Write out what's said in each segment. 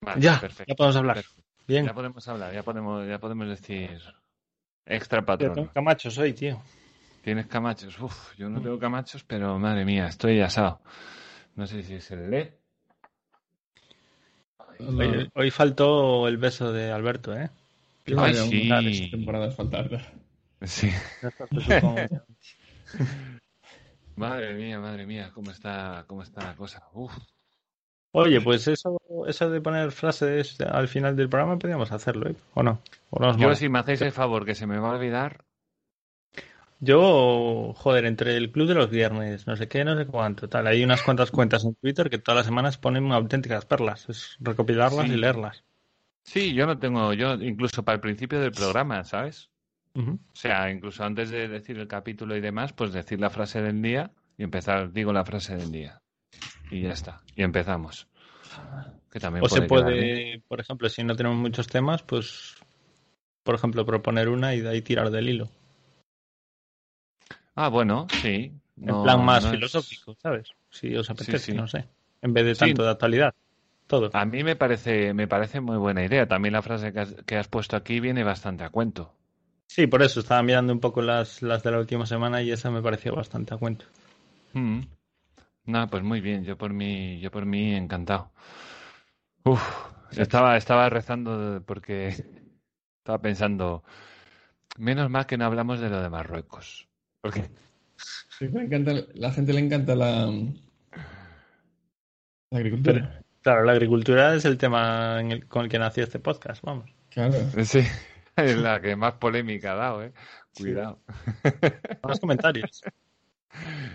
Vale, Ya, perfecto. ya podemos hablar. Perfecto. Bien. Ya podemos hablar, ya podemos, ya podemos decir extra Yo patrón. tengo Camacho soy, tío. Tienes camachos. Uf, yo no tengo camachos, pero madre mía, estoy asado. No sé si se le lee. Hoy, hoy faltó el beso de Alberto, ¿eh? Que Ay, sí. una de esta temporada faltar. Sí. Supongo. Madre mía, madre mía, cómo está, cómo está la cosa. Uf. Oye, pues eso, eso de poner frases al final del programa podríamos hacerlo, ¿eh? ¿O no? ¿O no os Yo, si me hacéis el favor que se me va a olvidar, Yo, joder, entre el club de los viernes, no sé qué, no sé cuánto, tal. Hay unas cuantas cuentas en Twitter que todas las semanas ponen auténticas perlas. Es recopilarlas Sí. y leerlas. sí, yo no tengo, yo incluso para el principio del programa, ¿sabes? O sea, incluso antes de decir el capítulo y demás, pues decir la frase del día y empezar, digo la frase del día. Y ya está. Y empezamos. Que también O se puede quedar por ejemplo, si no tenemos muchos temas, pues, por ejemplo, proponer una y de ahí tirar del hilo. Ah, bueno, sí. En No- plan más no es- filosófico, ¿sabes? Si os apetece, sí. no sé. En vez de Sí. tanto de actualidad. Todo. A mí me parece, me parece muy buena idea. También la frase que has, que has puesto aquí viene bastante a cuento. Sí, por eso estaba mirando un poco las, las de la última semana y esa me pareció bastante a cuento. Mm. Nada, pues muy bien. Yo por mí, yo por mí encantado. Uf, estaba, estaba rezando porque estaba pensando, menos mal que no hablamos de lo de Marruecos. Porque Sí, me encanta, la gente le encanta la, la agricultura. Claro, la agricultura es el tema en el- con el que nació este podcast, vamos. Claro. sí, es la que más polémica ha dado, eh. Cuidado. Más comentarios.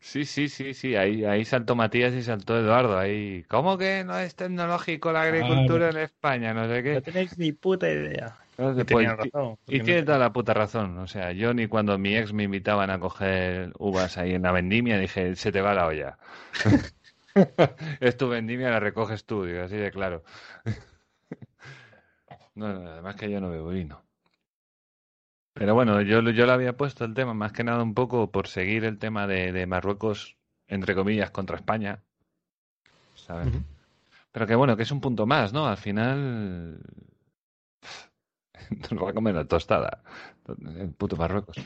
Sí, sí, sí, sí. Ahí, ahí saltó Matías y saltó Eduardo. Ahí, ¿cómo que no es tecnológico la agricultura en España? No sé No qué. tenéis ni puta idea. No sé, pues, razón. Y tiene toda la puta razón. O sea, yo ni cuando mi ex me invitaban a coger uvas ahí en la vendimia dije, se te va la olla. es tu vendimia, la recoges tú, digo, así de claro. no, no, además que yo no bebo vino. Pero bueno, yo, yo le había puesto el tema más que nada un poco por seguir el tema de, de Marruecos, entre comillas, contra España. ¿Sabes? Pero que bueno, que es un punto más, ¿no? Al final nos va a comer la tostada. El puto Marruecos.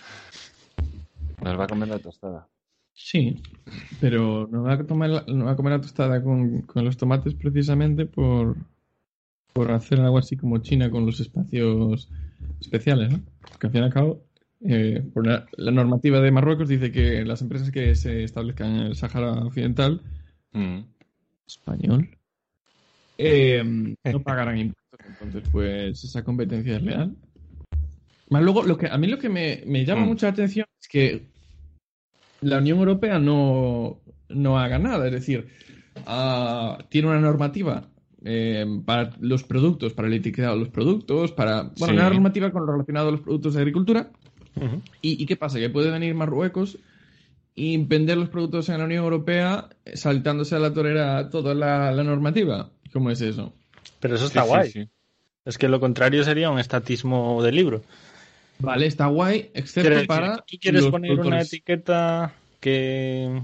Nos va a comer la tostada. Sí, pero no va a, tomar la, va a comer la tostada con, con los tomates precisamente por, por hacer algo así como China con los espacios especiales, ¿no? Porque al fin y al cabo, eh, por la, la normativa de Marruecos dice que las empresas que se establezcan en el Sáhara Occidental Mm. español eh, no pagarán impuestos. Entonces, pues esa competencia es leal. Más luego, lo que, a mí lo que me, me llama Mm. mucho la atención es que la Unión Europea no, no haga nada. Es decir, ah, tiene una normativa eh, para los productos, para el etiquetado de los productos, para. Bueno, Sí. una normativa con lo relacionado a los productos de agricultura. ¿Y, y qué pasa? Que puede venir Marruecos y vender los productos en la Unión Europea eh, saltándose a la torera toda la, la normativa. ¿Cómo es eso? Pero eso está sí, guay. sí. Es que lo contrario sería un estatismo de libro. Vale, está guay, excepto para. tú quieres los poner una etiqueta que...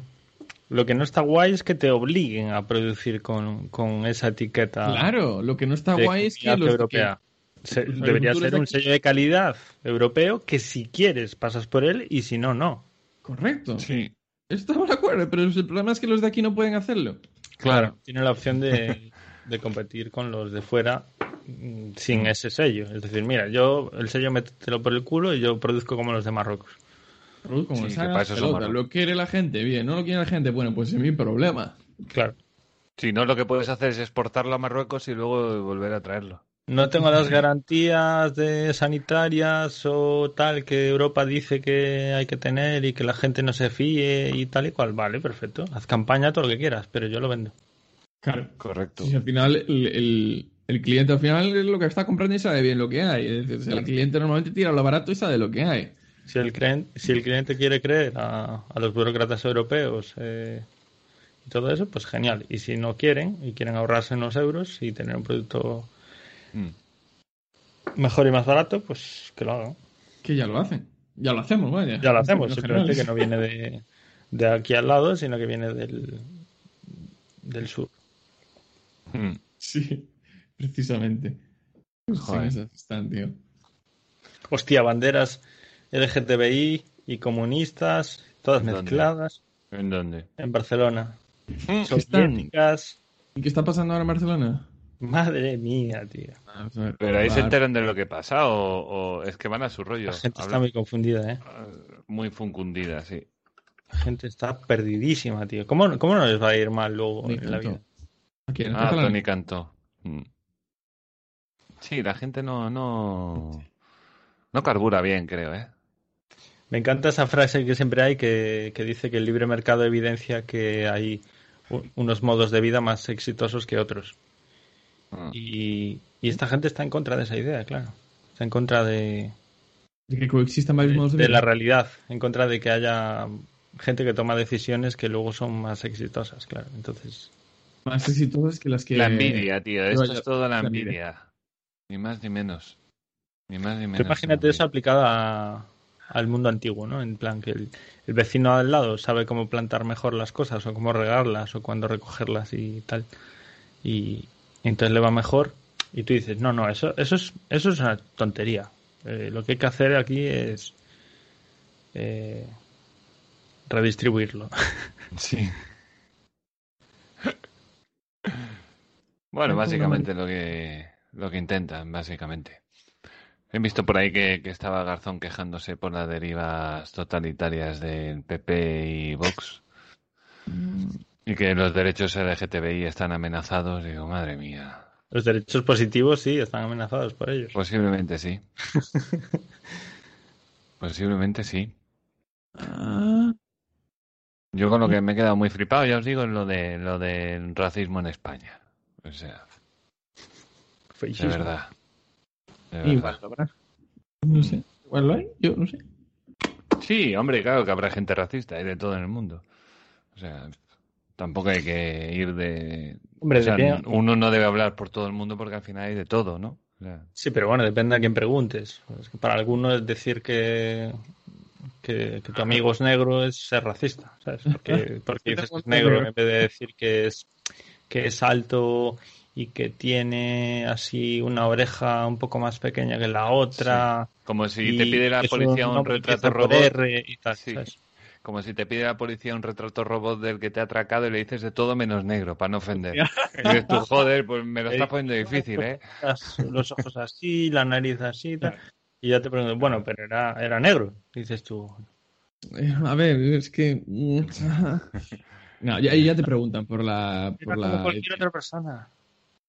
Lo que no está guay es que te obliguen a producir con, con esa etiqueta. Claro, lo que no está guay es que los. europea. Se- debería ser de un aquí- sello de calidad europeo que si quieres pasas por él y si no, no. Correcto. Sí. Estamos de acuerdo, pero el problema es que los de aquí no pueden hacerlo. Claro. Tiene la opción de, de competir con los de fuera mm, sin ese sello. Es decir, mira, yo el sello métetelo por el culo y yo produzco como los de Marruecos. Como Sí, que para eso pelota. Lo quiere la gente, bien. No lo quiere la gente, bueno, pues es mi problema. Claro. Si no, lo que puedes hacer es exportarlo a Marruecos y luego volver a traerlo. no tengo las garantías de sanitarias o tal que Europa dice que hay que tener y que la gente no se fíe y tal y cual. Vale, perfecto. Haz campaña todo lo que quieras, pero yo lo vendo. Claro. Correcto. Sí, al final, el, el- el cliente al final es lo que está comprando y sabe bien lo que hay. Es decir, el cliente normalmente tira lo barato y sabe lo que hay. Si el, cliente, si el cliente quiere creer a, a los burócratas europeos eh, y todo eso, pues genial. Y si no quieren y quieren ahorrarse unos euros y tener un producto Mm. mejor y más barato, pues que lo hagan. Que ya lo hacen. Ya lo hacemos, vaya. Ya lo hacemos, En simplemente que no viene de, de aquí al lado, sino que viene del, del sur. Mm. Sí, precisamente. Joder. esas están, tío. Hostia, banderas LGTBI y comunistas, todas mezcladas ¿En dónde? en Barcelona. Mm. Soviéticas. ¿Y qué está pasando ahora en Barcelona? Madre mía, tío. Vamos a ver. ¿Pero ahí se enteran de lo que pasa o, o es que van a su rollo? La gente está muy confundida, ¿eh? muy funcundida, sí. La gente está perdidísima, tío. ¿Cómo, cómo no les va a ir mal luego Ni en la vida? Aquí Ah. Tony cantó. Mm. Sí, la gente no, no, no carbura bien, creo, ¿eh? Me encanta esa frase que siempre hay que, que dice que el libre mercado evidencia que hay unos modos de vida más exitosos que otros. Mm. Y, y esta gente está en contra de esa idea, claro. Está en contra de, De que coexistan varios modos de, de vida. la realidad, en contra de que haya gente que toma decisiones que luego son más exitosas, claro. Entonces, Más exitosas que las que... La envidia, tío. Esto vaya- es todo la la envidia. Ni más ni menos. Ni más ni tú menos. imagínate eso aplicado a- al mundo antiguo, ¿no? En plan que el, el vecino al lado sabe cómo plantar mejor las cosas o cómo regarlas o cuándo recogerlas y tal. Y entonces le va mejor y tú dices, no, no, eso, eso, es, eso es una tontería. Eh, lo que hay que hacer aquí es eh, redistribuirlo. Sí. Bueno, básicamente lo que lo que intentan, básicamente. He visto por ahí que, que estaba Garzón quejándose por las derivas totalitarias del PP y Vox y que los derechos LGTBI están amenazados. Digo, madre mía. Los derechos positivos sí están amenazados por ellos. Posiblemente sí. Posiblemente sí. Ah, Yo con lo que me he quedado muy flipado, ya os digo, es lo de lo del racismo en España. O sea, de verdad. Igual verdad. lo habrá. No sé. Igual lo hay, yo no sé. Sí, hombre, claro que habrá gente racista, hay de todo en el mundo. O sea, tampoco hay que ir de... Hombre, o sea, depende- uno no debe hablar por todo el mundo porque al final hay de todo, ¿no? O sea, Sí, pero bueno, depende a quién preguntes. Es que para algunos decir que, que, que tu amigo es negro es ser racista, ¿sabes? Porque, porque dices que es negro en vez de decir que es, que es alto y que tiene así una oreja un poco más pequeña que la otra. como si te pide la policía un retrato robot. R y tal, Sí. ¿sabes? Como si te pide la policía un retrato robot del que te ha atracado y le dices de todo menos negro, para no ofender. Y dices tú, joder, pues me lo estás poniendo difícil, ¿eh? Los ojos así, la nariz así, tal. Y ya te pregunto, bueno, pero era, era negro, dices tú. Eh, A ver, es que... No, ya, ya te preguntan por la... Era Por como la... cualquier otra persona.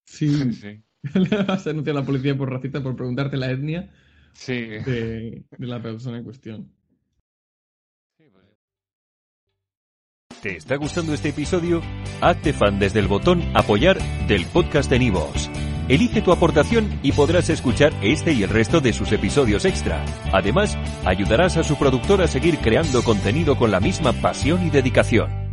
Sí, Sí. le vas a denunciar a la policía por racista por preguntarte la etnia Sí. de, de la persona en cuestión. ¿Te está gustando este episodio? Hazte fan desde el botón Apoyar del podcast de Nivos. Elige tu aportación y podrás escuchar este y el resto de sus episodios extra. Además, ayudarás a su productor a seguir creando contenido con la misma pasión y dedicación.